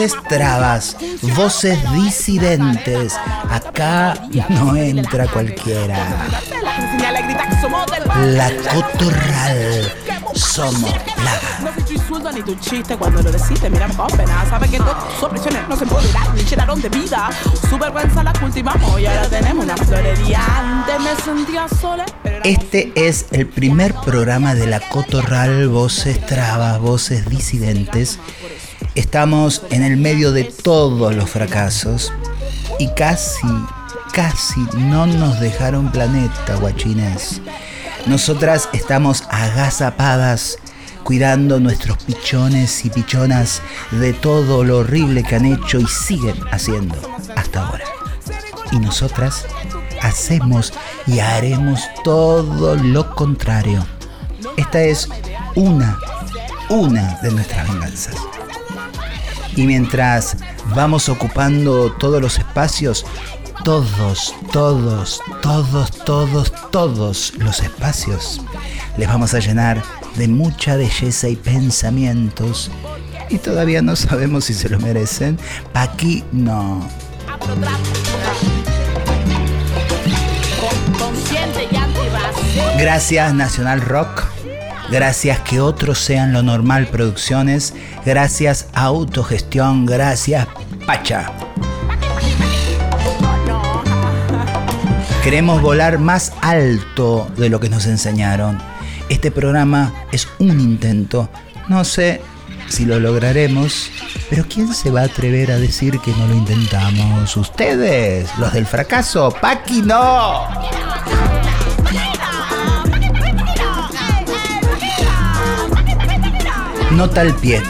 Voces trabas, voces disidentes. Acá no entra cualquiera. La Cotorral. Somos plaga. No insulto ni tu chiste cuando lo decís, te miran con pena. Sabe que todas sus opresiones no se empoderar ni llenaron de vida. Su vergüenza la cultivamos y ahora tenemos una florería. Antes me sentía sola, pero era Este es el primer programa de la Cotorral Voces Trabas, Voces Disidentes. Estamos en el medio de todos los fracasos y casi, casi no nos dejaron planeta, guachines. Nosotras estamos agazapadas cuidando nuestros pichones y pichonas de todo lo horrible que han hecho y siguen haciendo hasta ahora. Y nosotras hacemos y haremos todo lo contrario. Esta es una, una de nuestras venganzas. Y mientras vamos ocupando todos los espacios, todos, todos, todos, todos, todos los espacios, les vamos a llenar de mucha belleza y pensamientos. Y todavía no sabemos si se lo merecen. Pa' aquí no. Gracias Nacional Rock. Gracias que otros sean lo normal producciones. Gracias autogestión. Gracias Pacha. Queremos volar más alto de lo que nos enseñaron. Este programa es un intento. No sé si lo lograremos, pero ¿quién se va a atrever a decir que no lo intentamos? Ustedes, los del fracaso. Paqui no. Nota al pie.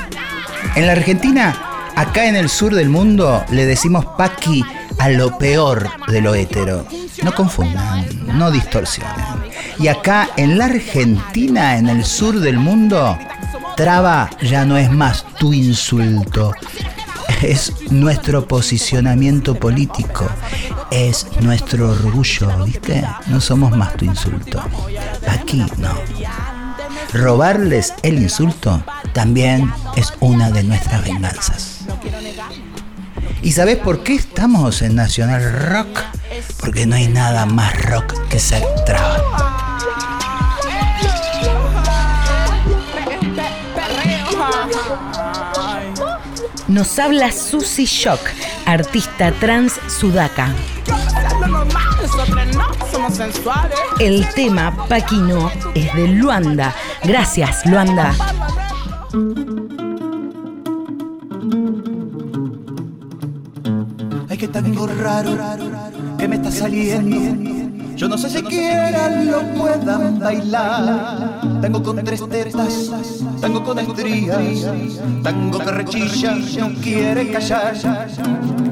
En la Argentina, acá en el sur del mundo, le decimos paqui a lo peor de lo hétero. No confundan, no distorsionen. Y acá en la Argentina, en el sur del mundo, traba ya no es más tu insulto. Es nuestro posicionamiento político. Es nuestro orgullo, ¿viste? No somos más tu insulto. Aquí no. Robarles el insulto también es una de nuestras venganzas. ¿Y sabes por qué estamos en Nacional Rock? Porque no hay nada más rock que ser traba. Nos habla Susie Shock, artista trans sudaca. El tema Paquino es de Luanda. Gracias, Luanda. Ay, que tango raro que me está saliendo. Yo no sé siquiera lo puedan bailar. Tango con tres tetas, tango con estrías, tango que rechilla, no quiere callar.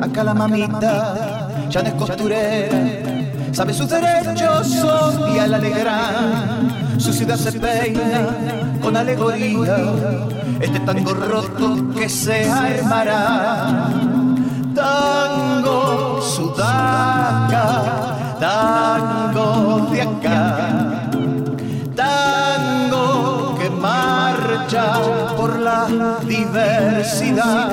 Acá la mamita ya no es costurera, sabe sus derechos, odia la alegrar. Su ciudad se peina con alegoría. Este tango roto que se armará tango sudaca, tango de acá, tango que marcha por la diversidad.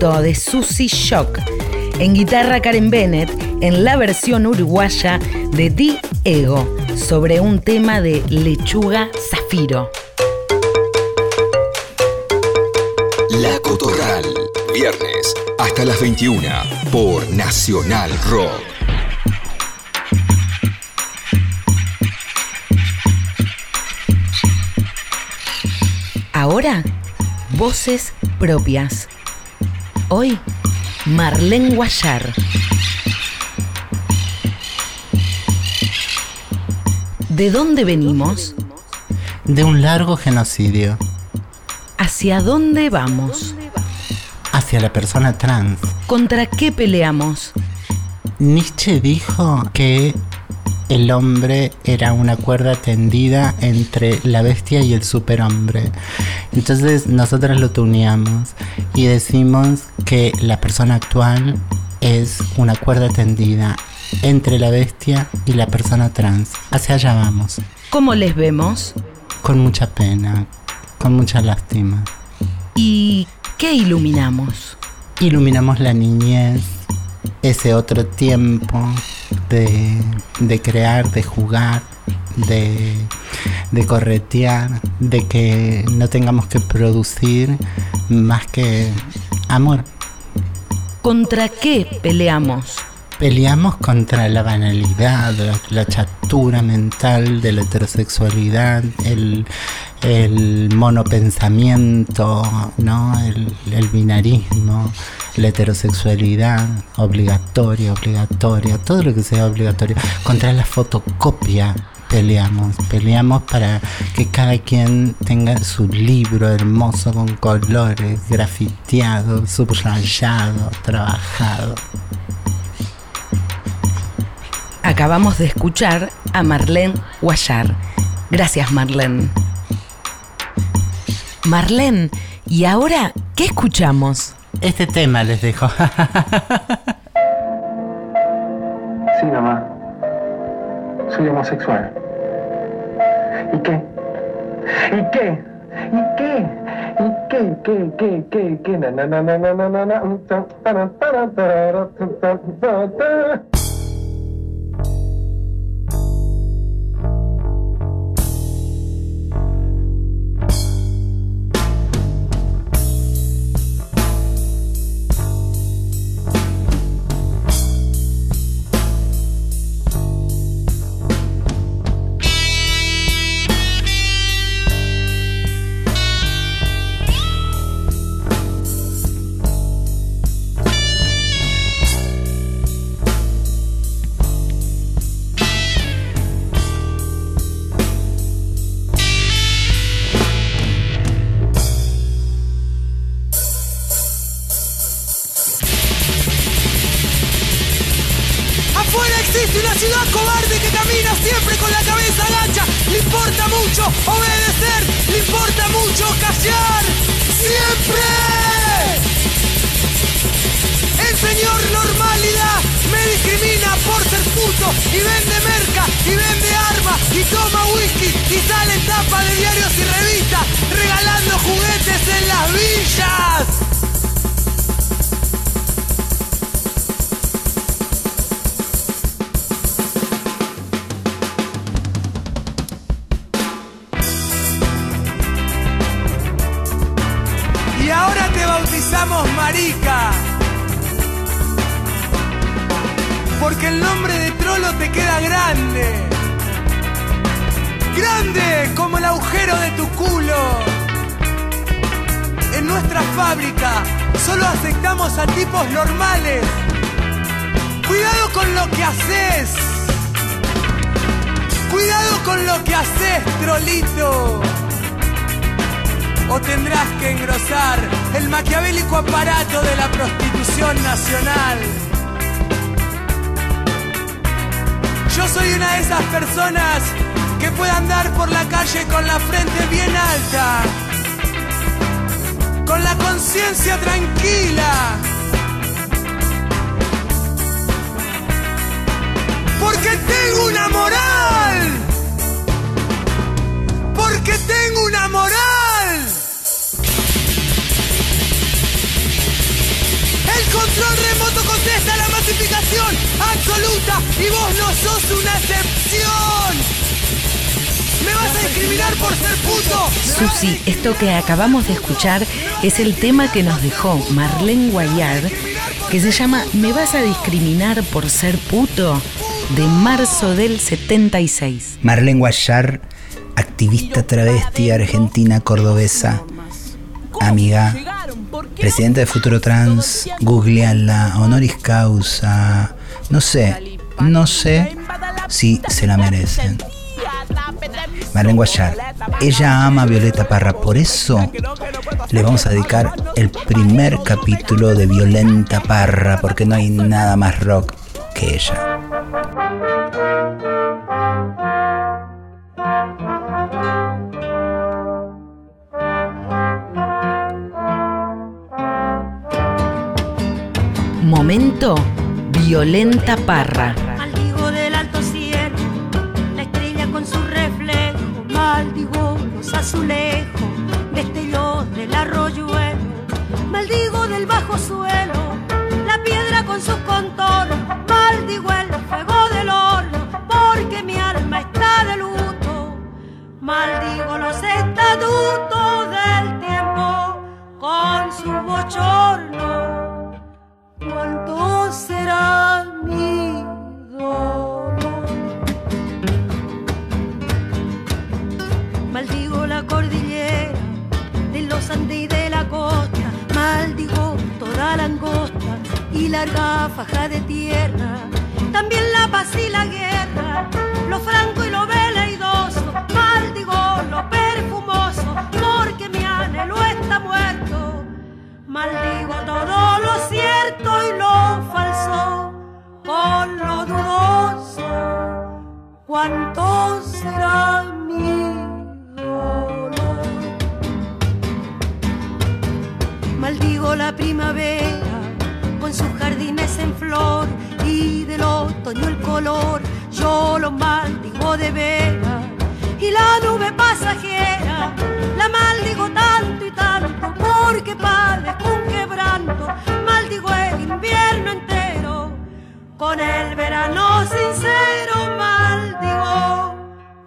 De Susie Shock. En guitarra Karen Bennett, en la versión uruguaya de Di Ego, sobre un tema de Lechuga Zafiro. La Cotorral, viernes hasta las 21 por Nacional Rock. Ahora, voces propias. Hoy, Marlene Guayar. ¿De dónde venimos? De un largo genocidio. ¿Hacia dónde vamos? Hacia la persona trans. ¿Contra qué peleamos? Nietzsche dijo que el hombre era una cuerda tendida entre la bestia y el superhombre. Entonces nosotros lo tuneamos y decimos que la persona actual es una cuerda tendida entre la bestia y la persona trans. Hacia allá vamos. ¿Cómo les vemos? Con mucha pena, con mucha lástima. ¿Y qué iluminamos? Iluminamos la niñez, ese otro tiempo de, de crear, de jugar, de, de corretear, de que no tengamos que producir más que amor. ¿Contra qué peleamos? Peleamos contra la banalidad, la, chatura mental de la heterosexualidad, el, el monopensamiento, ¿no? el, el binarismo, la heterosexualidad obligatoria, obligatoria, todo lo que sea obligatorio, contra la fotocopia peleamos, peleamos para que cada quien tenga su libro hermoso con colores, grafiteado, subrayado, trabajado. Acabamos de escuchar a Marlene Guayar. Gracias, Marlene. Marlene, ¿y ahora qué escuchamos? Este tema les dejo. Sí, mamá. Soy homosexual. ¿Y qué? ¿Y qué? ¿Y qué? ¿Y qué? ¿Qué? ¿Qué? ¿Qué? ¿Qué? Na, na, na, na, na, na, na, con la frente bien alta, con la conciencia tranquila. Porque tengo una moral, porque tengo una moral. El control remoto contesta la masificación absoluta y vos no sos una excepción. ¿Me vas a discriminar por ser puto? Susi, esto que acabamos de escuchar es el tema que nos dejó Marlene Guayar, que se llama ¿Me vas a discriminar por ser puto? de marzo del 76. Marlene Guayar, activista travesti argentina cordobesa, amiga, presidenta de Futuro Trans, googleala, honoris causa, no sé, no sé si se la merecen. Marlene ella ama a Violeta Parra, por eso le vamos a dedicar el primer capítulo de Violenta Parra, porque no hay nada más rock que ella. Momento Violenta Parra. Azulejos, destellos del arroyuelo. Maldigo del bajo suelo, la piedra con sus contornos. Maldigo larga faja de tierra. También la paz y la guerra, lo franco y lo veleidoso. Maldigo lo perfumoso, porque mi anhelo está muerto. Maldigo todo lo cierto y lo falso con lo dudoso. ¿Cuánto será y del otoño el color. Yo lo maldigo de vera y la nube pasajera la maldigo tanto y tanto porque padezco un quebranto. Maldigo el invierno entero con el verano sincero. Maldigo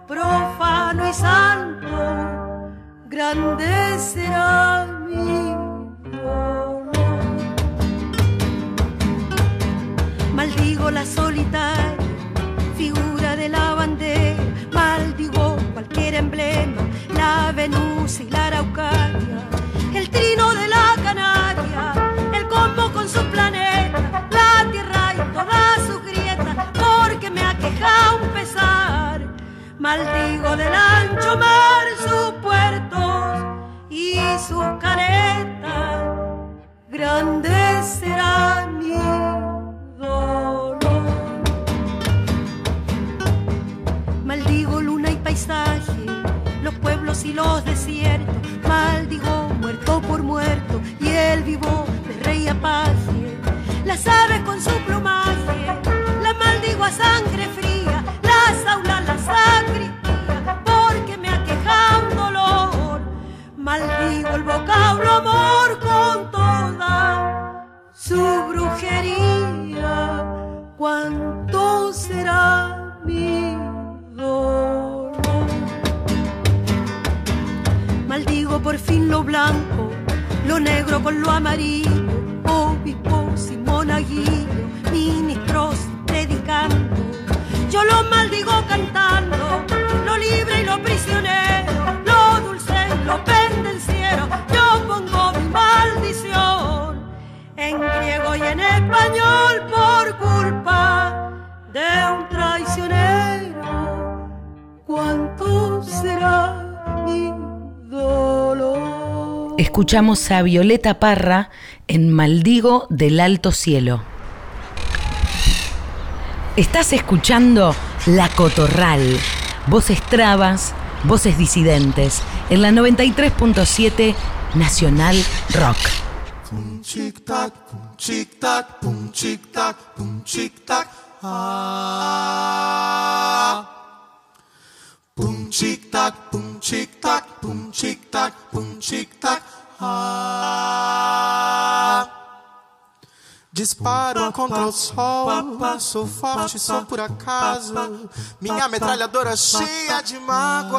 profano y santo. Grande La solitaria figura de la bandera. Maldigo cualquier emblema, la Venus y la Araucaria, el trino de la Canaria, el combo con su planeta, la tierra y todas sus grietas, porque me aqueja un pesar. Maldigo del ancho mar sus puertos y sus caretas, grande será los pueblos y los desiertos. Maldigo muerto por muerto y el vivo de rey apache. Las aves con su plumaje, la maldigo a sangre fría. Las aulas, la sacristía, porque me aqueja un dolor. Maldigo el vocablo amor con toda su brujería. ¿Cuánto será mi dolor? Por fin lo blanco, lo negro con lo amarillo, obispos y monaguillos, ministros predicando. Yo lo maldigo cantando, lo libre y lo prisionero, lo dulce y lo pendenciero. Yo pongo mi maldición en griego y en español por culpa de un traicionero. ¿Cuánto será mi dolor? Escuchamos a Violeta Parra en Maldigo del Alto Cielo. Estás escuchando La Cotorral, voces trabas, voces disidentes, en la 93.7 Nacional Rock. Pum chic tac, pum chic tac, pum chic tac, pum chic tac. Ah. Tac, pum chic tac, pum chic tac, pum chic tac. Ah. Disparo contra o sol, sou forte só por acaso. Minha metralhadora cheia de mágoas.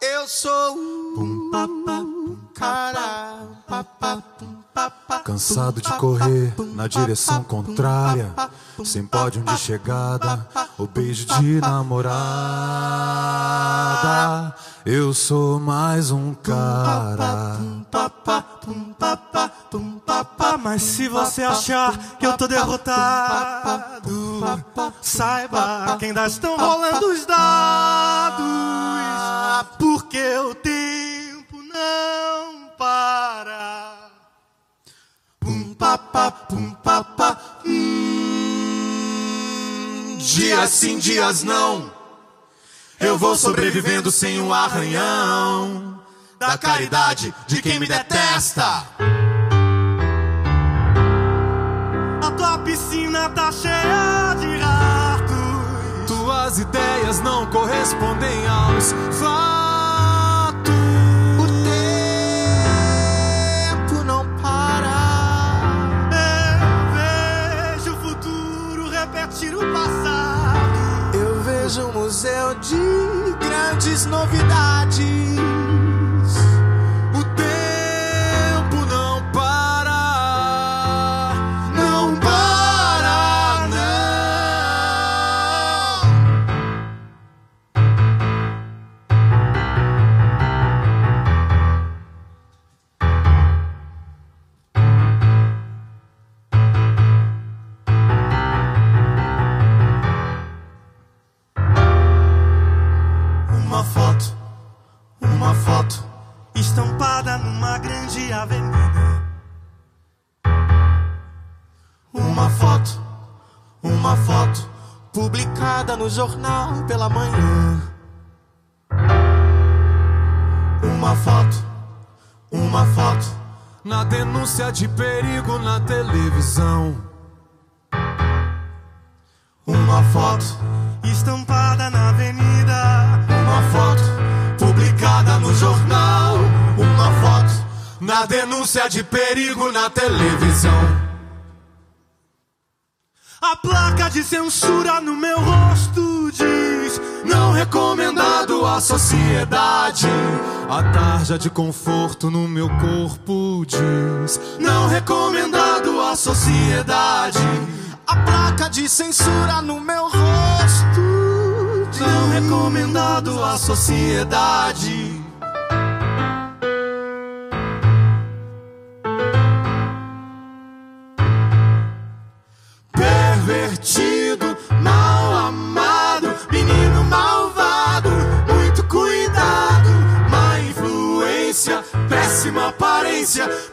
Eu sou um cara. Cansado de correr na direção contrária, sem pódio de chegada, o beijo de namorada. Eu sou mais um cara. Mas se você achar que eu tô derrotado, saiba que ainda estão rolando os dados. Porque o tempo não para. Pum, papá, pum. Hum, dias sim, dias não. Eu vou sobrevivendo sem um arranhão da caridade de quem me detesta. A tua piscina tá cheia de ratos. Tuas ideias não correspondem aos fatos. Vejo um museu de grandes novidades. Jornal pela manhã. Uma foto, uma foto Na denúncia de perigo na televisão. Uma foto estampada na avenida. Uma foto publicada no jornal. Uma foto Na denúncia de perigo na televisão. A placa de censura no meu rosto Não recomendado à sociedade. A tarja de conforto no meu corpo diz: Não recomendado à sociedade. A placa de censura no meu rosto Não recomendado à sociedade.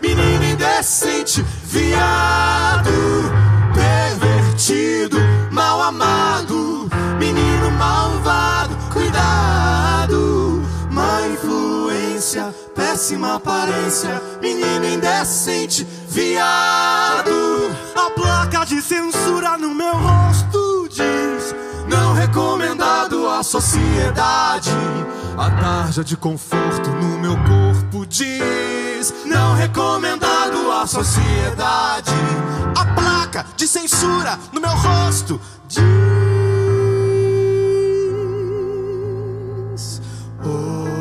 Menino indecente, viado. Pervertido, mal amado, menino malvado, cuidado, má influência, péssima aparência, menino indecente, viado. A placa de censura no meu rosto diz: Não recomendado à sociedade. A tarja de conforto no meu corpo diz: Não recomendado à sociedade. A placa de censura no meu rosto diz: Oh,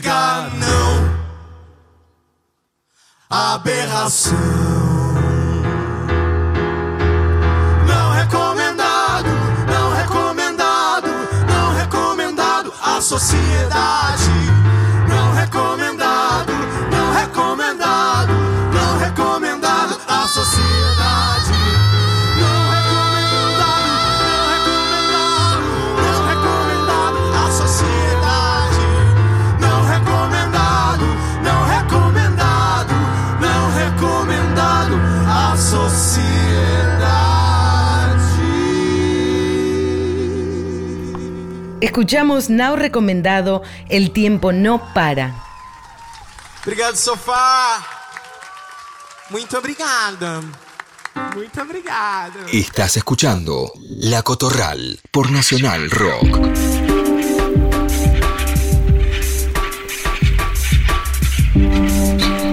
diga não. Aberração. Não recomendado, não recomendado, não recomendado à sociedade. Escuchamos Now recomendado El tiempo no para. Obrigado, sofá. Muito obrigada. Muito obrigado. Estás escuchando La Cotorral por Nacional Rock.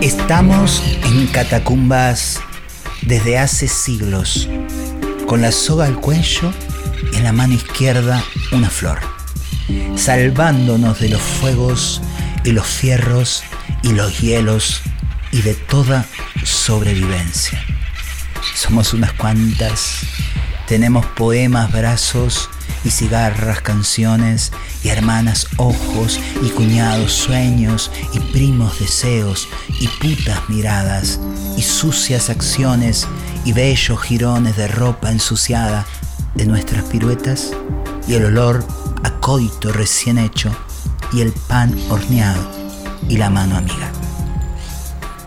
Estamos en catacumbas desde hace siglos, con la soga al cuello y en la mano izquierda una flor, salvándonos de los fuegos y los fierros y los hielos y de toda sobrevivencia. Somos unas cuantas, tenemos poemas, brazos y cigarras, canciones y hermanas ojos y cuñados sueños y primos deseos y putas miradas y sucias acciones y bellos jirones de ropa ensuciada de nuestras piruetas y el olor a coito recién hecho y el pan horneado y la mano amiga.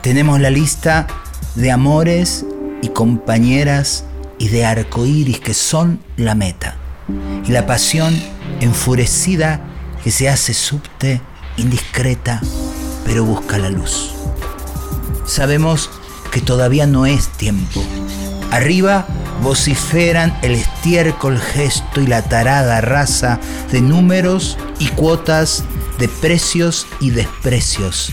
Tenemos la lista de amores y compañeras y de arcoíris que son la meta y la pasión enfurecida que se hace subte, indiscreta, pero busca la luz. Sabemos que todavía no es tiempo. Arriba vociferan el estiércol gesto y la tarada raza de números y cuotas de precios y desprecios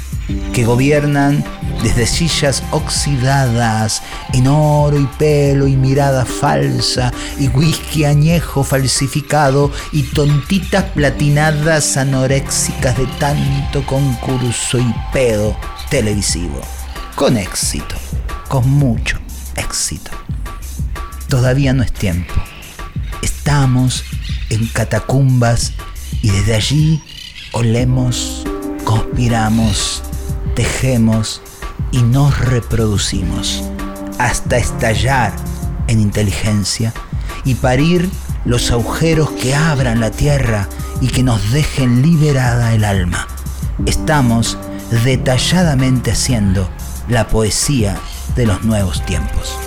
que gobiernan desde sillas oxidadas en oro y pelo y mirada falsa y whisky añejo falsificado y tontitas platinadas anoréxicas de tanto concurso y pedo televisivo. Con éxito, con mucho éxito. Todavía no es tiempo. Estamos en catacumbas y desde allí olemos, conspiramos, tejemos y nos reproducimos hasta estallar en inteligencia y parir los agujeros que abran la tierra y que nos dejen liberada el alma. Estamos detalladamente haciendo la poesía de los nuevos tiempos.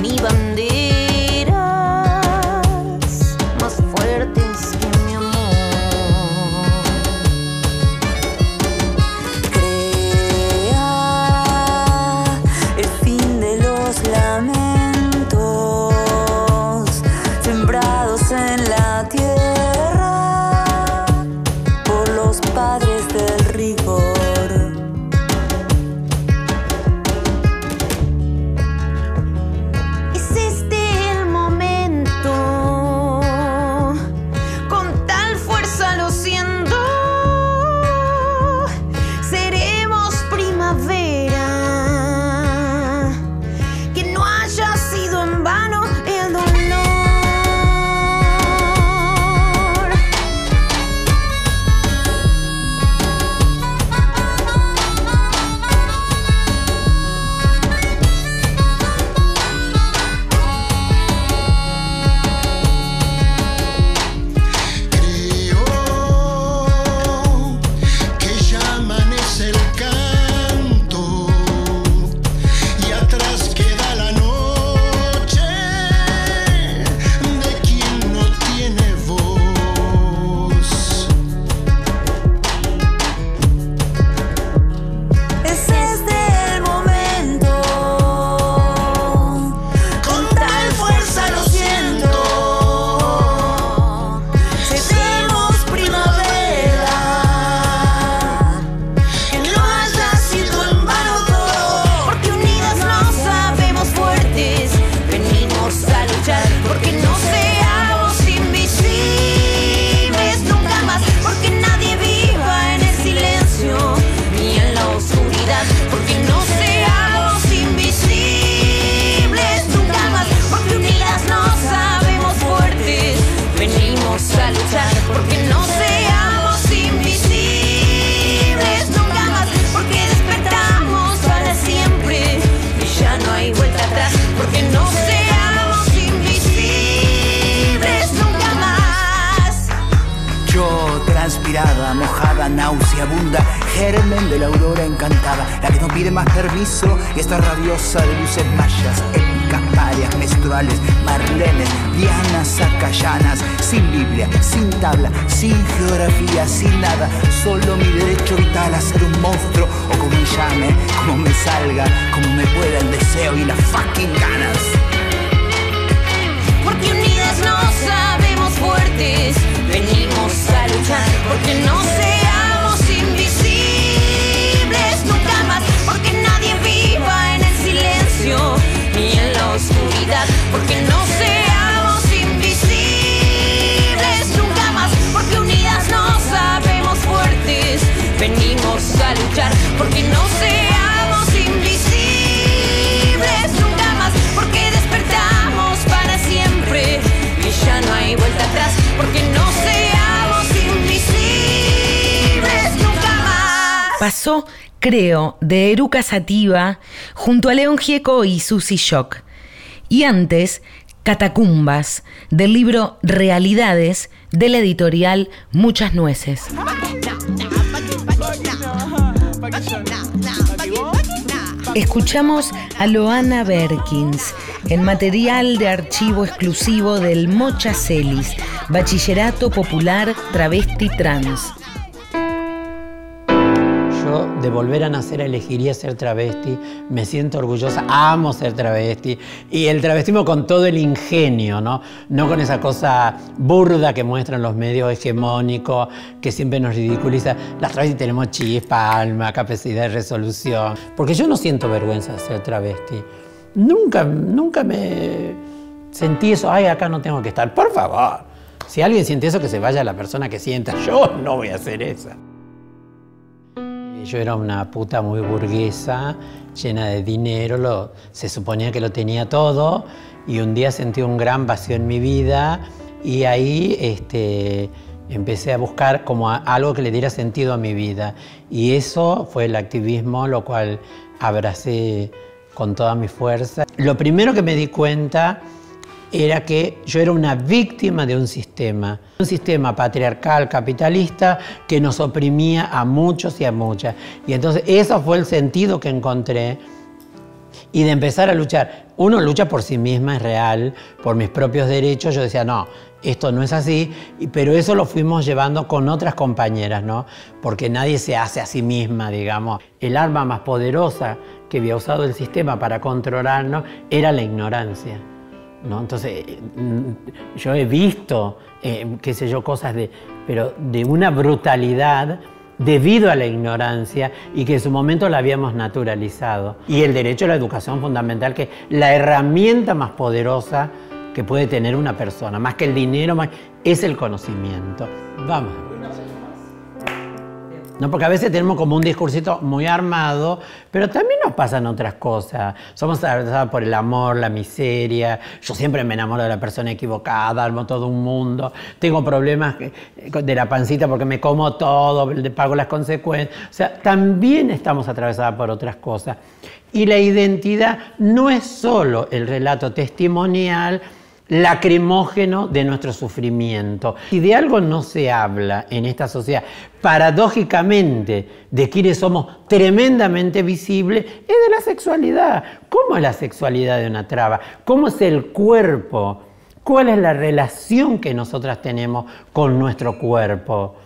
Ni Yo, Pasó Creo, de Eruca Sativa, junto a León Gieco y Susy Shock. Y antes, Catacumbas, del libro Realidades, de la editorial Muchas Nueces. Escuchamos a Loana Berkins, el material de archivo exclusivo del Mocha Celis, Bachillerato Popular Travesti Trans. De volver a nacer elegiría ser travesti, me siento orgullosa, amo ser travesti y el travestismo con todo el ingenio, ¿no? No con esa cosa burda que muestran los medios hegemónicos que siempre nos ridiculiza. Las travestis tenemos chispa, alma, capacidad de resolución, porque yo no siento vergüenza de ser travesti. Nunca, nunca me sentí eso, ay, acá no tengo que estar. Por favor, si alguien siente eso, que se vaya la persona que sienta. Yo no voy a hacer eso. Yo era una puta muy burguesa, llena de dinero, se suponía que lo tenía todo y un día sentí un gran vacío en mi vida y ahí este, empecé a buscar como algo que le diera sentido a mi vida y eso fue el activismo, lo cual abracé con toda mi fuerza. Lo primero que me di cuenta era que yo era una víctima de un sistema, un sistema patriarcal, capitalista, que nos oprimía a muchos y a muchas. Y entonces eso fue el sentido que encontré y de empezar a luchar. Uno lucha por sí misma, es real, por mis propios derechos. Yo decía, no, esto no es así, pero eso lo fuimos llevando con otras compañeras, ¿no? Porque nadie se hace a sí misma, digamos. El arma más poderosa que había usado el sistema para controlarnos era la ignorancia. ¿No? Entonces, mm, yo he visto, eh, qué sé yo, cosas de, pero de una brutalidad debido a la ignorancia y que en su momento la habíamos naturalizado. Y el derecho a la educación fundamental, que es la herramienta más poderosa que puede tener una persona, más que el dinero, es el conocimiento. Vamos. No, porque a veces tenemos como un discursito muy armado, pero también nos pasan otras cosas. Somos atravesados por el amor, la miseria. Yo siempre me enamoro de la persona equivocada, armo todo un mundo. Tengo problemas que- de la pancita porque me como todo, pago las consecuencias. O sea, también estamos atravesados por otras cosas. Y la identidad no es solo el relato testimonial, lacrimógeno de nuestro sufrimiento. Si de algo no se habla en esta sociedad, paradójicamente, de quienes somos tremendamente visibles, es de la sexualidad. ¿Cómo es la sexualidad de una traba? ¿Cómo es el cuerpo? ¿Cuál es la relación que nosotras tenemos con nuestro cuerpo?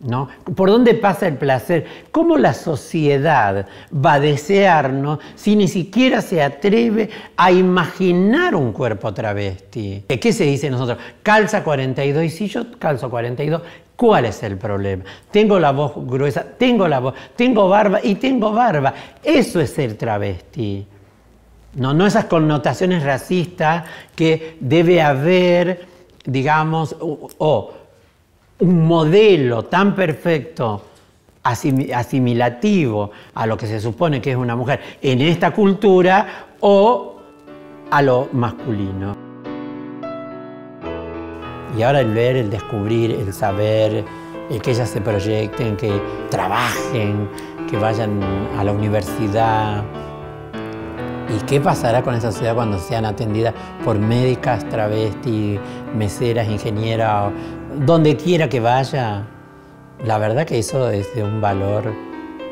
¿No? ¿Por dónde pasa el placer? ¿Cómo la sociedad va a desearnos si ni siquiera se atreve a imaginar un cuerpo travesti? ¿Qué se dice nosotros? Calza 42 y si yo calzo 42, ¿cuál es el problema? Tengo la voz gruesa, tengo la voz, tengo barba y tengo barba. Eso es ser travesti. No, no esas connotaciones racistas que debe haber, digamos, o un modelo tan perfecto, asim- asimilativo a lo que se supone que es una mujer en esta cultura o a lo masculino. Y ahora el ver, el descubrir, el saber, el que ellas se proyecten, que trabajen, que vayan a la universidad. ¿Y qué pasará con esa sociedad cuando sean atendidas por médicas, travestis, meseras, ingenieras donde quiera que vaya, la verdad que eso es de un valor,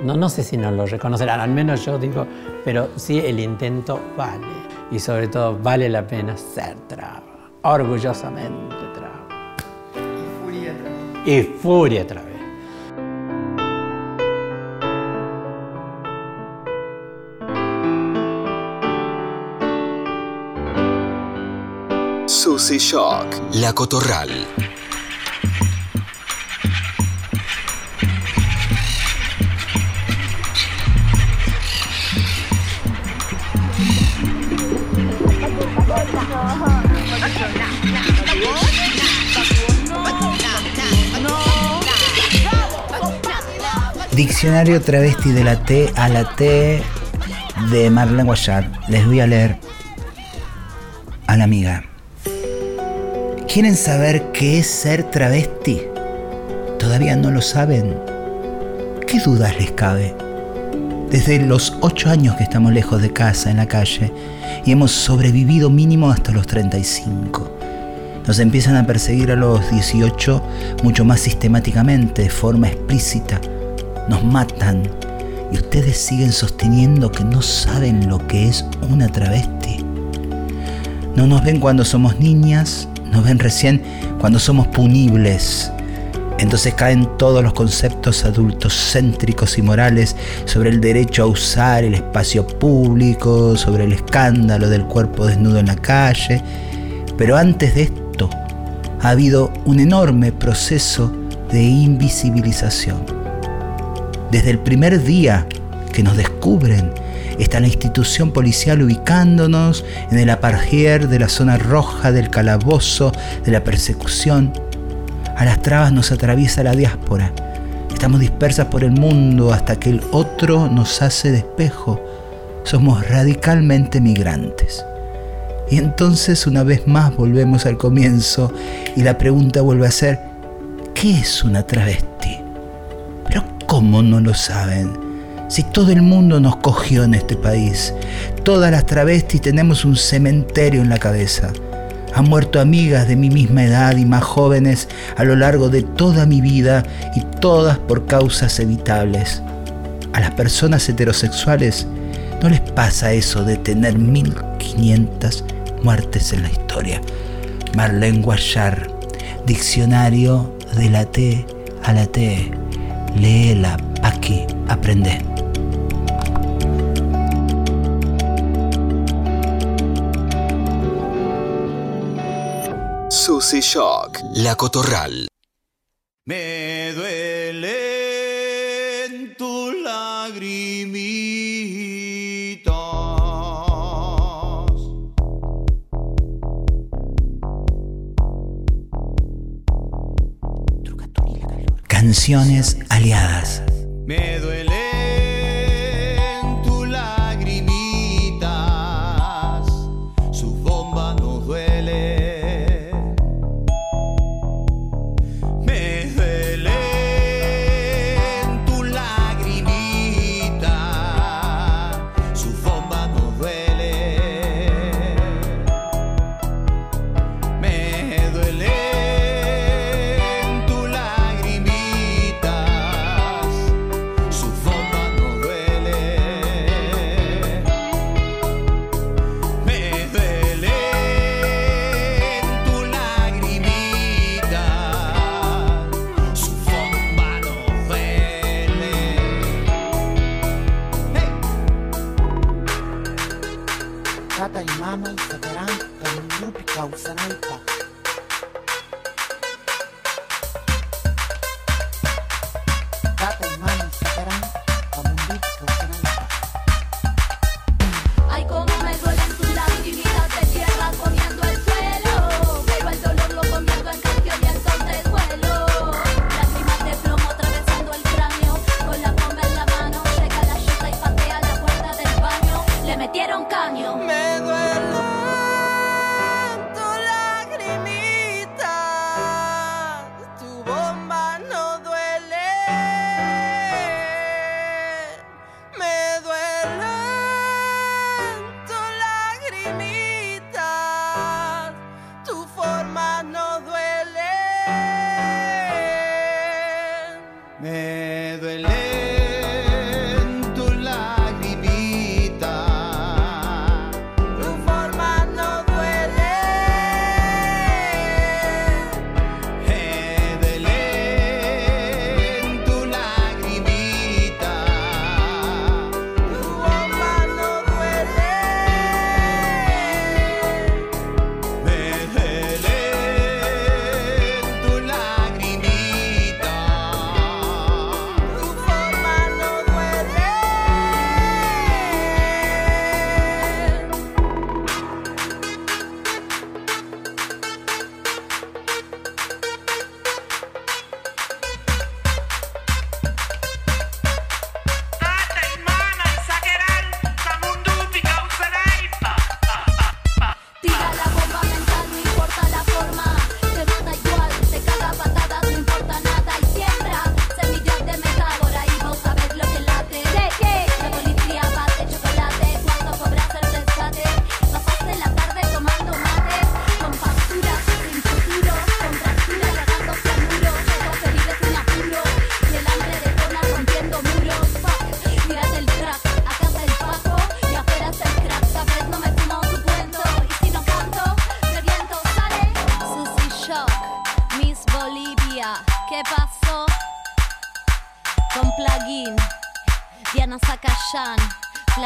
no, no sé si nos lo reconocerán, al menos yo digo, pero sí el intento vale. Y sobre todo vale la pena ser traba, orgullosamente traba. Y furia traba. Y furia traba. Susy Shock, La Cotorral. Diccionario travesti de la T a la T de Marlene Guayar. Les voy a leer a la amiga. ¿Quieren saber qué es ser travesti? ¿Todavía no lo saben? ¿Qué dudas les cabe? Desde los ocho años que estamos lejos de casa, en la calle, y hemos sobrevivido mínimo hasta los 35. Nos empiezan a perseguir a los 18 mucho más sistemáticamente, de forma explícita. Nos matan y ustedes siguen sosteniendo que no saben lo que es una travesti. No nos ven cuando somos niñas, nos ven recién cuando somos punibles. Entonces caen todos los conceptos adultos céntricos y morales sobre el derecho a usar el espacio público, sobre el escándalo del cuerpo desnudo en la calle. Pero antes de esto ha habido un enorme proceso de invisibilización. Desde el primer día que nos descubren, está la institución policial ubicándonos en el apargier de la zona roja del calabozo de la persecución. A las trabas nos atraviesa la diáspora. Estamos dispersas por el mundo hasta que el otro nos hace despejo. Somos radicalmente migrantes. Y entonces una vez más volvemos al comienzo y la pregunta vuelve a ser, ¿qué es una travesti? ¿Cómo no lo saben? Si todo el mundo nos cogió en este país, todas las travestis tenemos un cementerio en la cabeza. Han muerto amigas de mi misma edad y más jóvenes a lo largo de toda mi vida y todas por causas evitables. A las personas heterosexuales no les pasa eso de tener 1500 muertes en la historia. Marlene Guayar, Diccionario de la T a la T. Léela, aquí, aprende. Susy Shock, La Cotorral. Me duele Aliadas. Me duele metieron caño. Me duele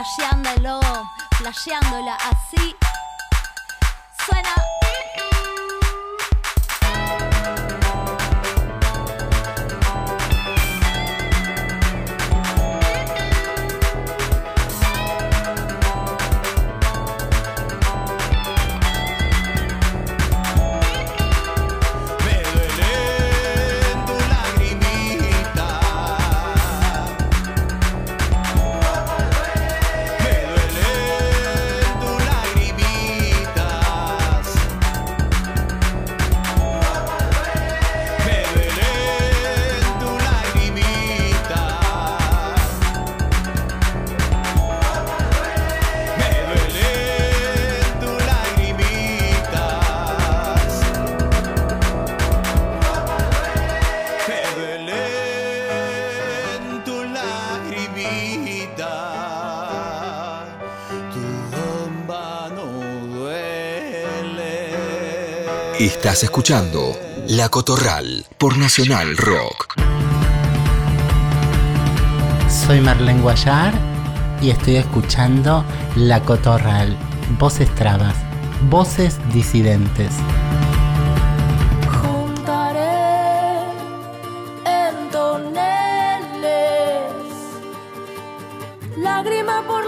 flasheándolo, flasheándola así. Suena. Estás escuchando La Cotorral por Nacional Rock. Soy Marlene Guayar y estoy escuchando La Cotorral, voces trabas, voces disidentes. Lágrima por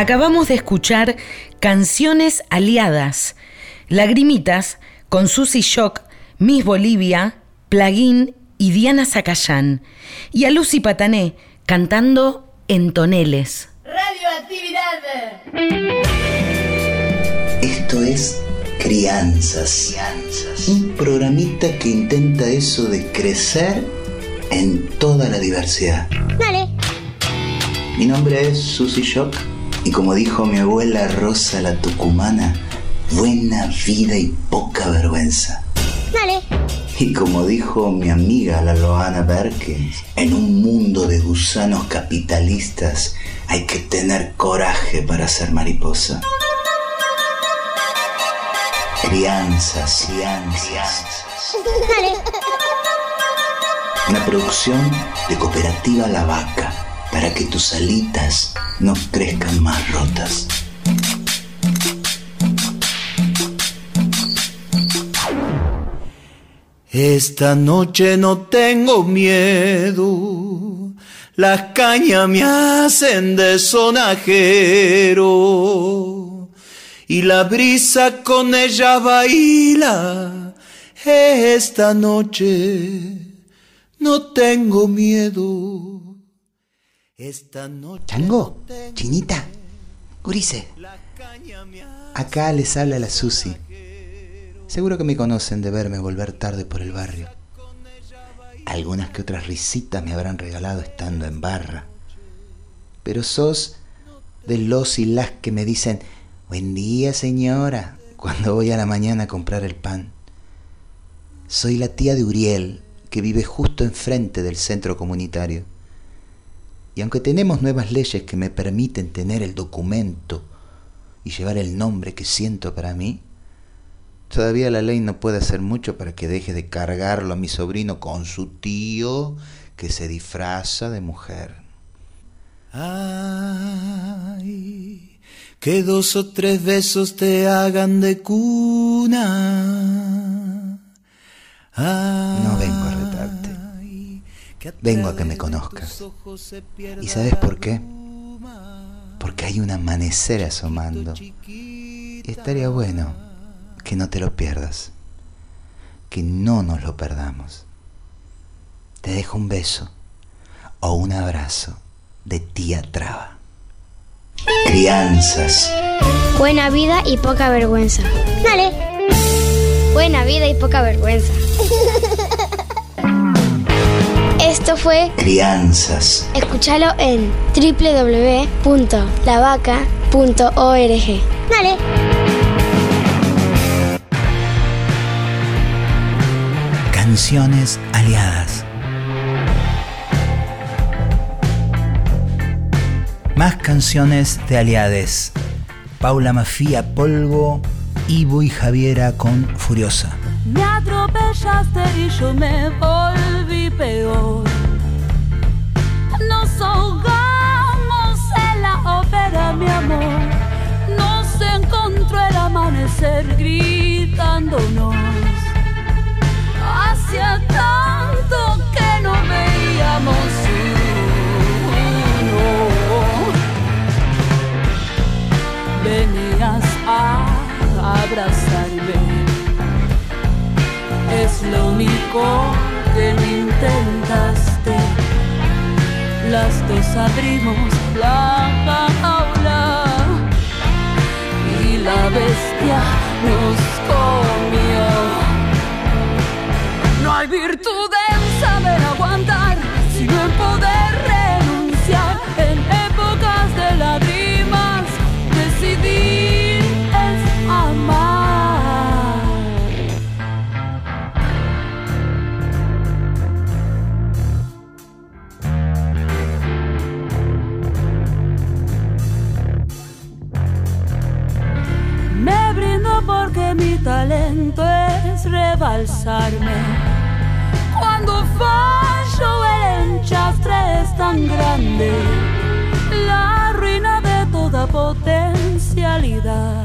Acabamos de escuchar Canciones Aliadas, Lagrimitas, con Susy Shock, Miss Bolivia, Plugin y Diana Zacayán. Y a Lucy Patané cantando en toneles. Radioactividad. Esto es Crianzas. Un programita que intenta eso de crecer en toda la diversidad. Dale. Mi nombre es Susy Shock y como dijo mi abuela Rosa la Tucumana, buena vida y poca vergüenza. Dale. Y como dijo mi amiga la Loana Berkins, en un mundo de gusanos capitalistas hay que tener coraje para ser mariposa. Crianzas, crianzas. Dale. Una producción de Cooperativa La Vaca para que tus alitas no crezcan más rotas. Esta noche no tengo miedo, las cañas me hacen de sonajero y la brisa con ella baila. Esta noche no tengo miedo. Esta noche ¿Chango? ¿Chinita? Gurice. Acá les habla la Susi. Seguro que me conocen de verme volver tarde por el barrio. Algunas que otras risitas me habrán regalado estando en barra. Pero sos de los y las que me dicen, buen día señora, cuando voy a la mañana a comprar el pan. Soy la tía de Uriel, que vive justo enfrente del centro comunitario. Y aunque tenemos nuevas leyes que me permiten tener el documento y llevar el nombre que siento para mí, todavía la ley no puede hacer mucho para que deje de cargarlo a mi sobrino con su tío que se disfraza de mujer. Ay, que dos o tres besos te hagan de cuna. No vengo a retarte. Vengo a que me conozcas. ¿Y sabes por qué? Porque hay un amanecer asomando. Y estaría bueno que no te lo pierdas. Que no nos lo perdamos. Te dejo un beso o un abrazo de tía Traba. Crianzas. Buena vida y poca vergüenza. Dale. Buena vida y poca vergüenza. Esto fue Crianzas. Escúchalo en www.lavaca.org. Dale. Canciones aliadas. Más canciones de aliades. Paula Mafía Polvo, Ivo y Javiera con Furiosa. Me atropellaste y yo me volví peor. Ahogamos en la ópera, mi amor. Nos encontró el amanecer gritándonos. Hacía tanto que no veíamos uno. venías a abrazarme. Es lo único que intentaste. Las dos abrimos la jaula y la bestia nos comió. No hay virtud talento es rebalsarme. Cuando fallo el enchastre es tan grande, la ruina de toda potencialidad.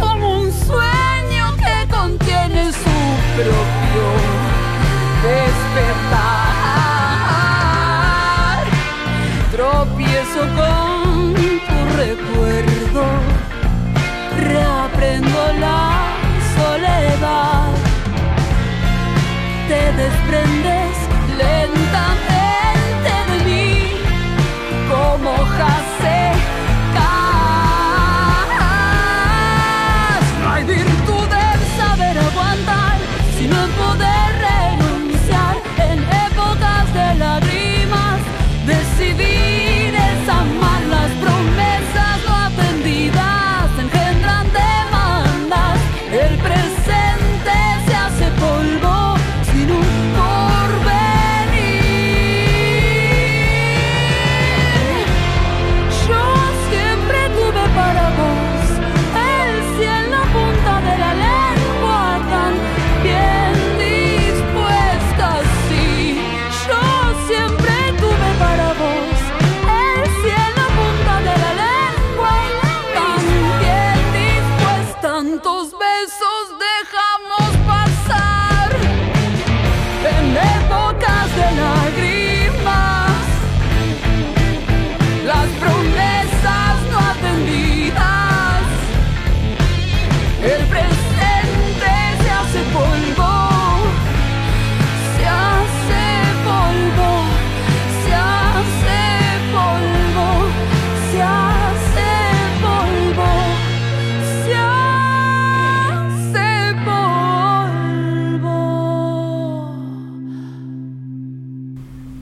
Como un sueño que contiene su propio despertar. Tropiezo con tu recuerdo Te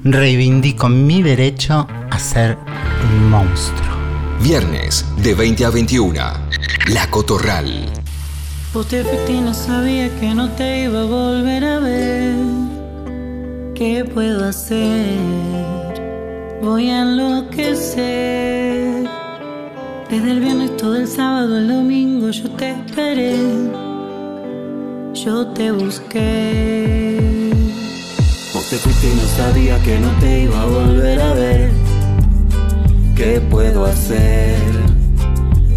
Reivindico mi derecho a ser un monstruo. Viernes de 20 a 21. La Cotorral. Vos te no sabía que no te iba a volver a ver. ¿Qué puedo hacer? Voy a enloquecer. Desde el viernes todo el sábado, el domingo yo te esperé. Yo te busqué. Te fuiste y no sabía que no te iba a volver a ver. ¿Qué puedo hacer?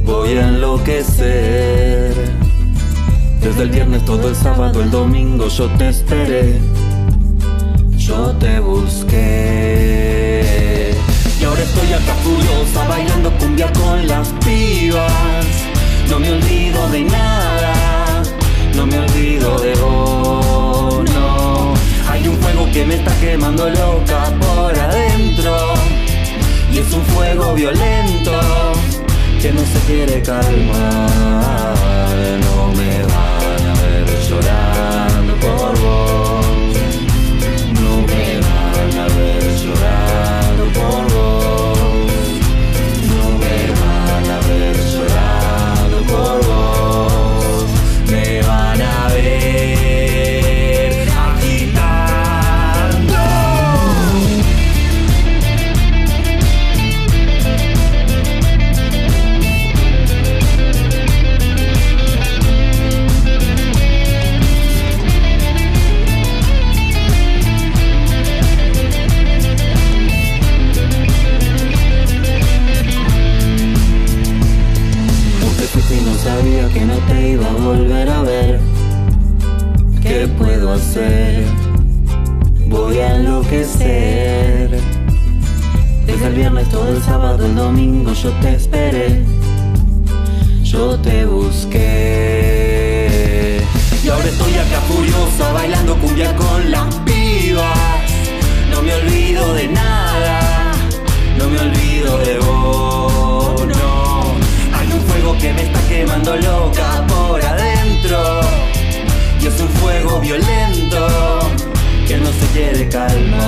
Voy a enloquecer. Desde el viernes todo el sábado, el domingo yo te esperé. Yo te busqué. Y ahora estoy acá furiosa bailando cumbia con las pibas. No me olvido de nada, no me olvido de vos, que me está quemando loca por adentro. Y es un fuego violento que no se quiere calmar. No me van yo te esperé. Yo te busqué. Y ahora estoy acá furiosa bailando cumbia con las pibas. No me olvido de nada, no me olvido de vos, no. Hay un fuego que me está quemando loca por adentro. Y es un fuego violento que no se quiere calmar.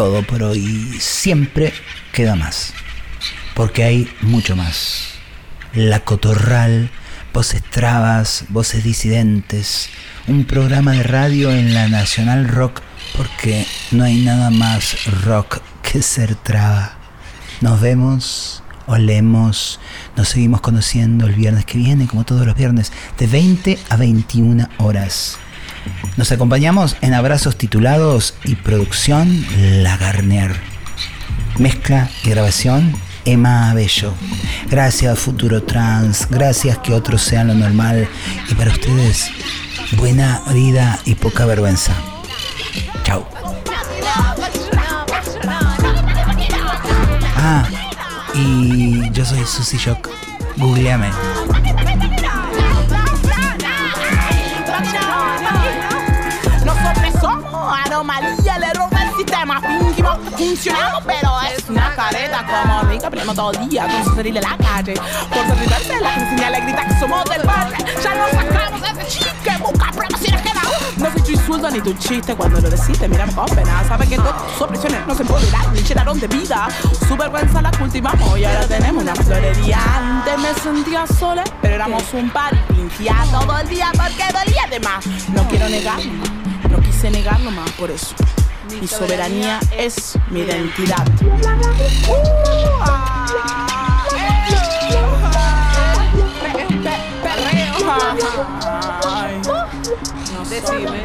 Todo por hoy. Siempre queda más. Porque hay mucho más. La Cotorral, voces trabas, voces disidentes. Un programa de radio en la Nacional Rock. Porque no hay nada más rock que ser traba. Nos vemos, olemos, nos seguimos conociendo el viernes que viene, como todos los viernes, de 20 a 21 horas. Nos acompañamos en abrazos titulados y producción La Garnier. Mezcla y grabación Emma Abello. Gracias Futuro Trans, gracias que otros sean lo normal y para ustedes buena vida y poca vergüenza. Chao. Ah, y yo soy Susy Shock. Googleame. Anomalía, le roba el sistema. Fingimos, funcionamos, pero es una careta como rica, primo todo el día con su de la calle. Por derribarse, la gente le grita que somos del barrio. Ya nos sacamos ese chique, busca pruebas si nos queda uno. No soy tu insulto ni tu chiste cuando lo decís, te miramos con pena. Sabe que todo sus opresiones no se empoderan ni llenaron de vida. Su vergüenza la cultivamos y ahora tenemos una florería. Antes me sentía sola, pero éramos un par y fingía todo el día porque dolía de más. No quiero negarlo no quise negarlo más por eso. Mi soberanía es mi identidad. Decime.